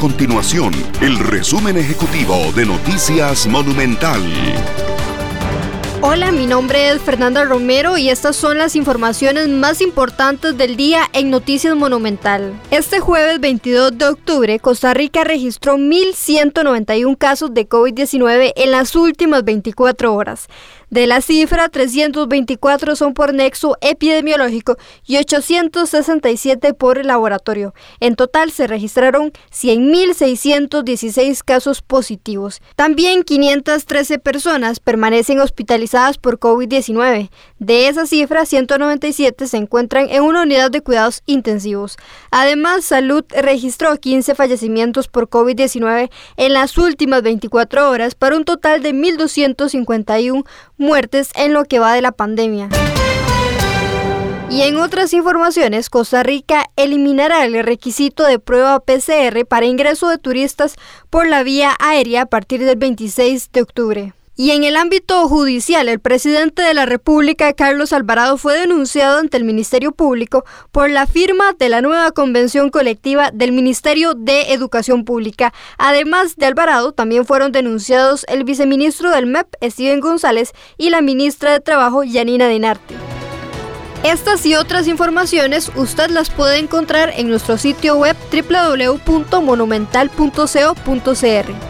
continuación el resumen ejecutivo de Noticias Monumental. Hola, mi nombre es Fernanda Romero y estas son las informaciones más importantes del día en Noticias Monumental. Este jueves 22 de octubre, Costa Rica registró 1.191 casos de COVID-19 en las últimas 24 horas. De la cifra, 324 son por nexo epidemiológico y 867 por laboratorio. En total se registraron 100.616 casos positivos. También 513 personas permanecen hospitalizadas por COVID-19. De esa cifra, 197 se encuentran en una unidad de cuidados intensivos. Además, Salud registró 15 fallecimientos por COVID-19 en las últimas 24 horas para un total de 1.251 muertes en lo que va de la pandemia. Y en otras informaciones, Costa Rica eliminará el requisito de prueba PCR para ingreso de turistas por la vía aérea a partir del 26 de octubre. Y en el ámbito judicial, el presidente de la República, Carlos Alvarado, fue denunciado ante el Ministerio Público por la firma de la nueva convención colectiva del Ministerio de Educación Pública. Además de Alvarado, también fueron denunciados el viceministro del MEP, Steven González, y la ministra de Trabajo, Yanina Dinarte. Estas y otras informaciones usted las puede encontrar en nuestro sitio web www.monumental.co.cr.